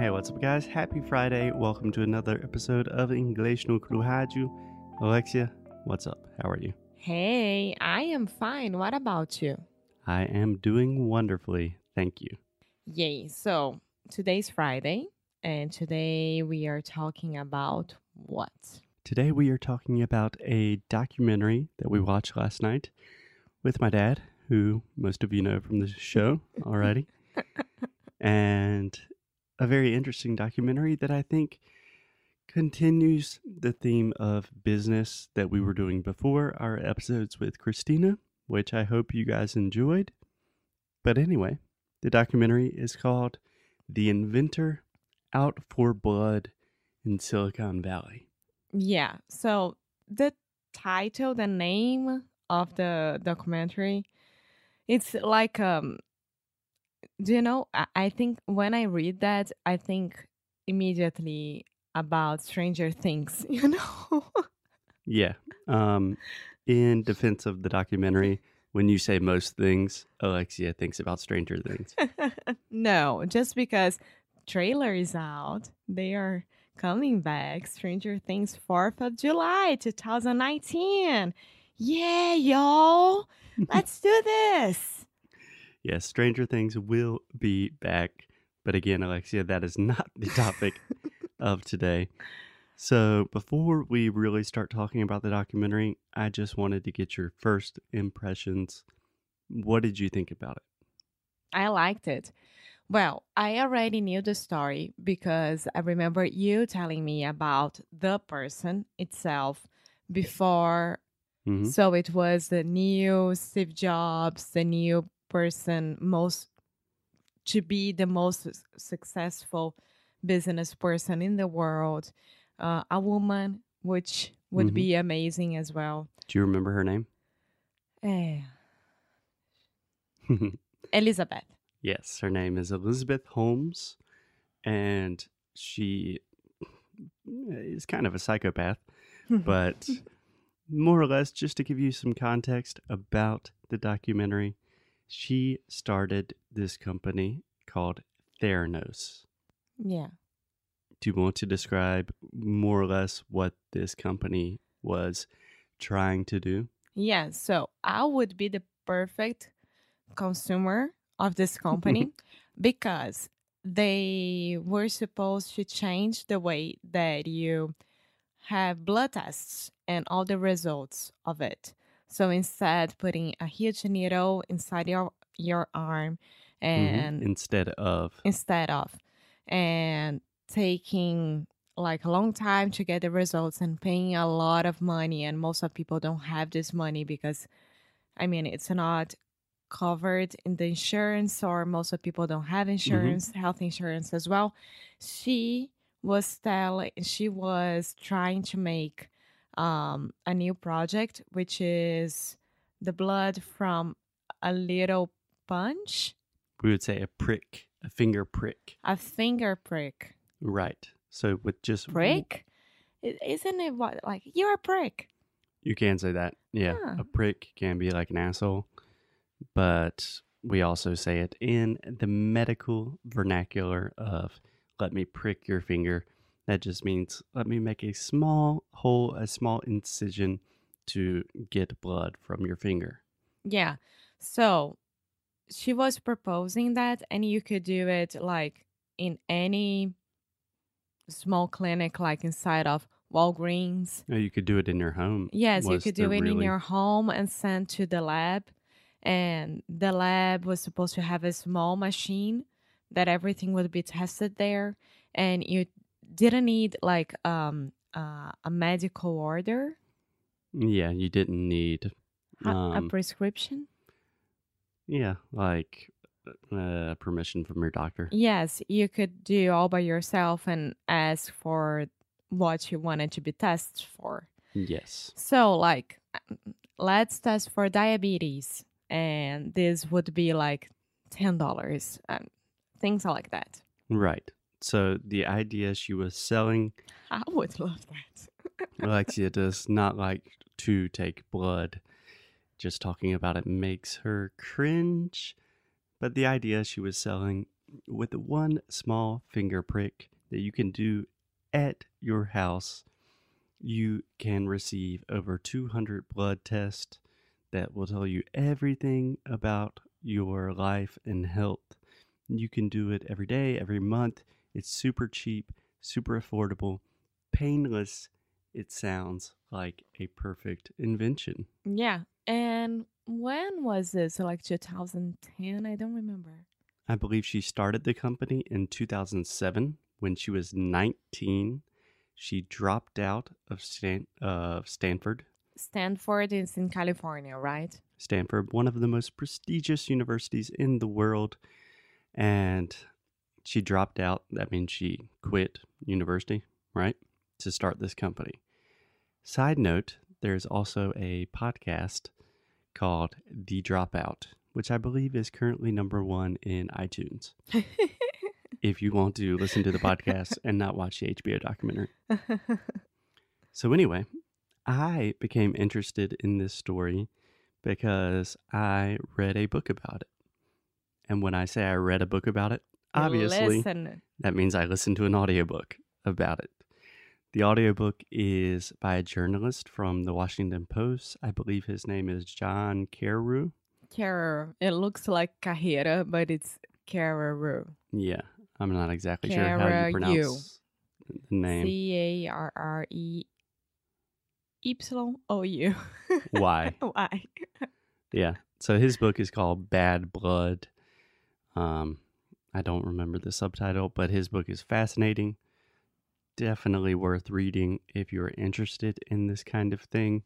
Hey, what's up, guys? Happy Friday. Welcome to another episode of English no Rádio. Alexia, what's up? How are you? Hey, I am fine. What about you? I am doing wonderfully. Thank you. Yay. So, today's Friday, and today we are talking about what? Today we are talking about a documentary that we watched last night with my dad, who most of you know from the show already. and a very interesting documentary that I think continues the theme of business that we were doing before our episodes with Christina, which I hope you guys enjoyed. But anyway, the documentary is called The Inventor Out for Blood in Silicon Valley. Yeah. So, the title, the name of the documentary, it's like um do you know I, I think when I read that I think immediately about Stranger Things, you know? Yeah. Um, in defense of the documentary, when you say most things, Alexia thinks about Stranger Things. no, just because trailer is out, they are coming back. Stranger Things 4th of July 2019. Yeah, y'all. Let's do this. Yes, Stranger Things will be back. But again, Alexia, that is not the topic of today. So, before we really start talking about the documentary, I just wanted to get your first impressions. What did you think about it? I liked it. Well, I already knew the story because I remember you telling me about the person itself before. Mhm. So it was the new Steve Jobs, the new person most to be the most successful business person in the world, uh, a woman, which would Mhm. be amazing as well. Do you remember her name? Eh, Elizabeth. yes, her name is Elizabeth Holmes, and she is kind of a psychopath. but more or less, just to give you some context about the documentary, she started this company called Theranos. yeah. Do you want to describe more or less what this company was trying to do? Yeah, so I would be the perfect consumer of this company because they were supposed to change the way that you have blood tests and all the results of it. So instead putting a huge needle inside your your arm Mhm. and Instead of, instead of and taking like a long time to get the results and paying a lot of money and most of people don't have this money because i mean it's not covered in the insurance or most of people don't have insurance health insurance as well she was telling she was trying to make um, a new project which is the blood from a little punch we would say, a prick, a finger prick. a finger prick Right. So with just prick isn't it what like you're a prick You can say that. Yeah. Huh. A prick can be like an asshole, but we also say it in the medical vernacular of let me prick your finger. That just means let me make a small hole, a small incision to get blood from your finger. yeah so she was proposing that and you could do it like in any small clinic like inside of walgreens Or you could do it in your home. yes you could do it in your home and send to the lab and the lab was supposed to have a small machine that everything would be tested there and you didn't need like um uh, a medical order Yeah, you didn't need. a, a Um, prescription Yeah, like uh, permission from your doctor. yes you could do all by yourself and ask for what you wanted to be tested for Yes. so like let's test for diabetes and this would be like ten dollars and things like that Right. So the idea she was selling, i would love that Alexia does not like to take blood. Just talking about it makes her cringe. But the idea she was selling with one small finger prick that you can do at your house, you can receive over 200 blood tests that will tell you everything about your life and health. You can do it every day, every month. It's super cheap, super affordable, painless. It sounds like a perfect invention. Yeah. And when was this? Like 2010? I don't remember. I believe she started the company in 2007 when she was 19. She dropped out of Stan- uh, Stanford. Stanford is in California, right? Stanford, one of the most prestigious universities in the world. And she dropped out. That means she quit university, right? To start this company. Side note, there's also a podcast called The Dropout, which I believe is currently number one in iTunes. if you want to listen to the podcast and not watch the HBO documentary. So, anyway, I became interested in this story because I read a book about it. And when I say I read a book about it, obviously Listen. that means I listened to an audiobook about it. The audiobook is by a journalist from the Washington Post. I believe his name is John Carreyrou. Carew. It looks like Carreira, but it's Carew. Yeah, I'm not exactly sure how you pronounce the name. C A R R E Y O U. Why? Why? Yeah. So his book is called Bad Blood. Um, I don't remember the subtitle, but his book is fascinating. Definitely worth reading if you're interested in this kind of thing.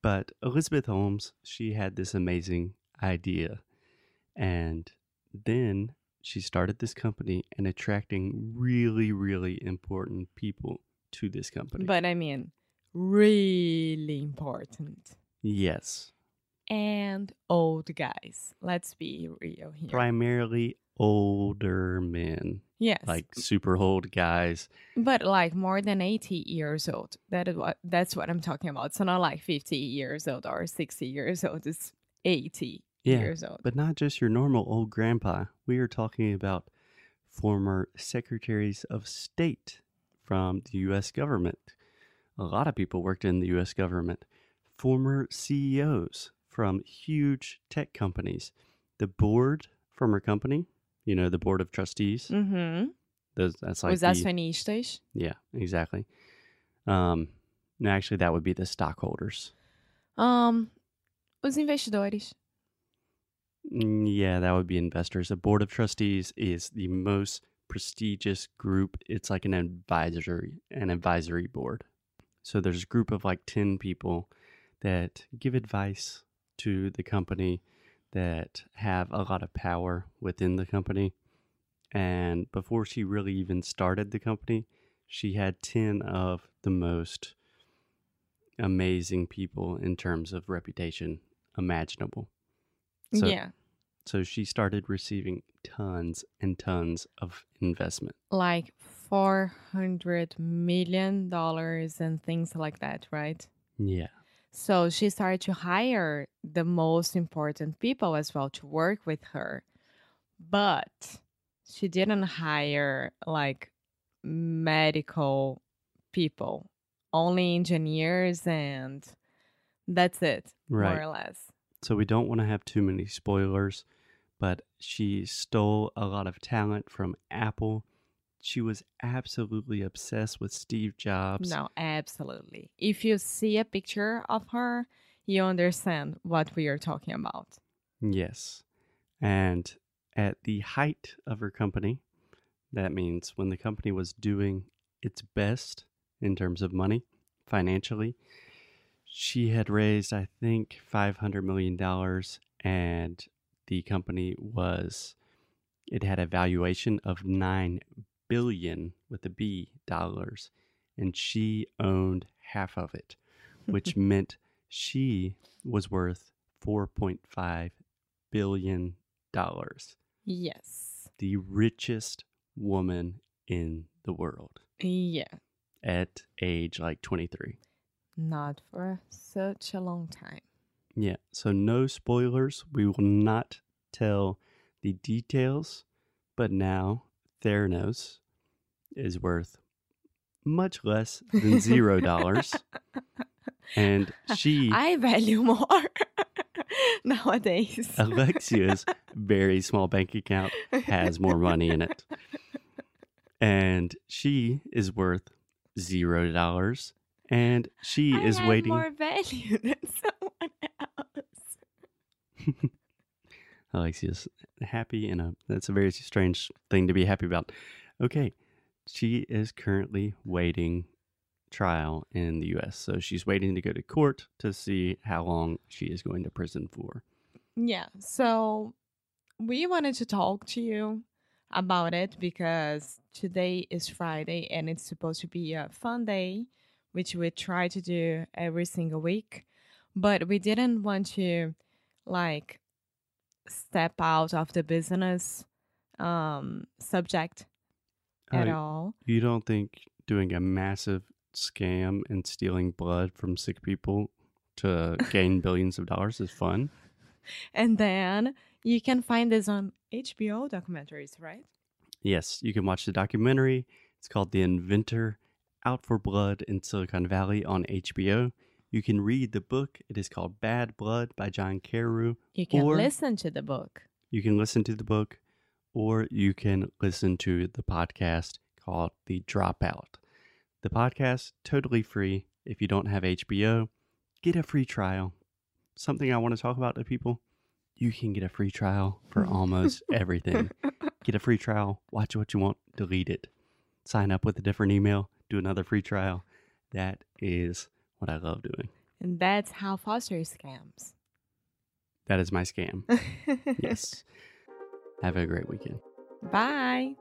But Elizabeth Holmes, she had this amazing idea. And then she started this company and attracting really, really important people to this company. But I mean, really important. yes, And old guys. Let's be real here. primarily older men. Yes. like super old guys. but like more than 80 years old. That is what that's what I'm talking about. So not like 50 years old or 60 years old. It's 80 Yeah, years old. But not just your normal old grandpa. We are talking about former secretaries of state from the U.S. government. A lot of people worked in the U.S. government. Former CEOs from huge tech companies. The board from her company, you know, the board of trustees. Mm-hmm. Those, that's like Os the, acionistas. yeah, exactly. Um, no, actually, that would be the stockholders. Um, os investidores. Mm, Yeah, that would be investors. The board of trustees is the most prestigious group. It's like an advisory, an advisory board. So there's a group of like 10 people that give advice to the company that have a lot of power within the company. And before she really even started the company, she had 10 of the most amazing people in terms of reputation imaginable. So, yeah. so she started receiving tons and tons of investment. Like 400 million dollars and things like that, right? Yeah. So she started to hire the most important people as well to work with her. But she didn't hire like medical people, only engineers, and that's it, Right. more or less. So we don't want to have too many spoilers, but she stole a lot of talent from Apple. She was absolutely obsessed with Steve Jobs. No, absolutely. If you see a picture of her, you understand what we are talking about. Yes. And at the height of her company, that means when the company was doing its best in terms of money financially, she had raised, I think, $500 million, and the company was, it had a valuation of 9 billion with a B dollars, and she owned half of it, which meant she was worth 4.5 billion dollars. Yes. The richest woman in the world Yeah. at age like 23. Not for such a long time. Yeah, so no spoilers. We will not tell the details, But now Theranos is worth much less than zero dollars. and she, I value more nowadays. Alexia's very small bank account, has more money in it. And she is worth zero dollars. And she I is waiting. more value than someone else. Alexia's happy and a that's a very strange thing to be happy about. Okay. She is currently waiting trial in the US. So she's waiting to go to court to see how long she is going to prison for. Yeah, so we wanted to talk to you about it because today is Friday and it's supposed to be a fun day, which we try to do every single week. But we didn't want to like step out of the business um, subject at Uh, all. You don't think doing a massive scam and stealing blood from sick people to gain billions of dollars is fun? And then you can find this on HBO documentaries, right? Yes, you can watch the documentary. It's called The Inventor Out for Blood in Silicon Valley on HBO. You can read the book. It is called Bad Blood by John Carreyrou. You can Or- listen to the book. You can listen to the book or you can listen to the podcast called The Dropout. The podcast totally free. If you don't have HBO, get a free trial. Something I want to talk about to people, you can get a free trial for almost everything. Get a free trial, watch what you want, delete it. Sign up with a different email, do another free trial. That is what I love doing. And that's how Foster scams. That is my scam. Yes. Have a great weekend. Bye.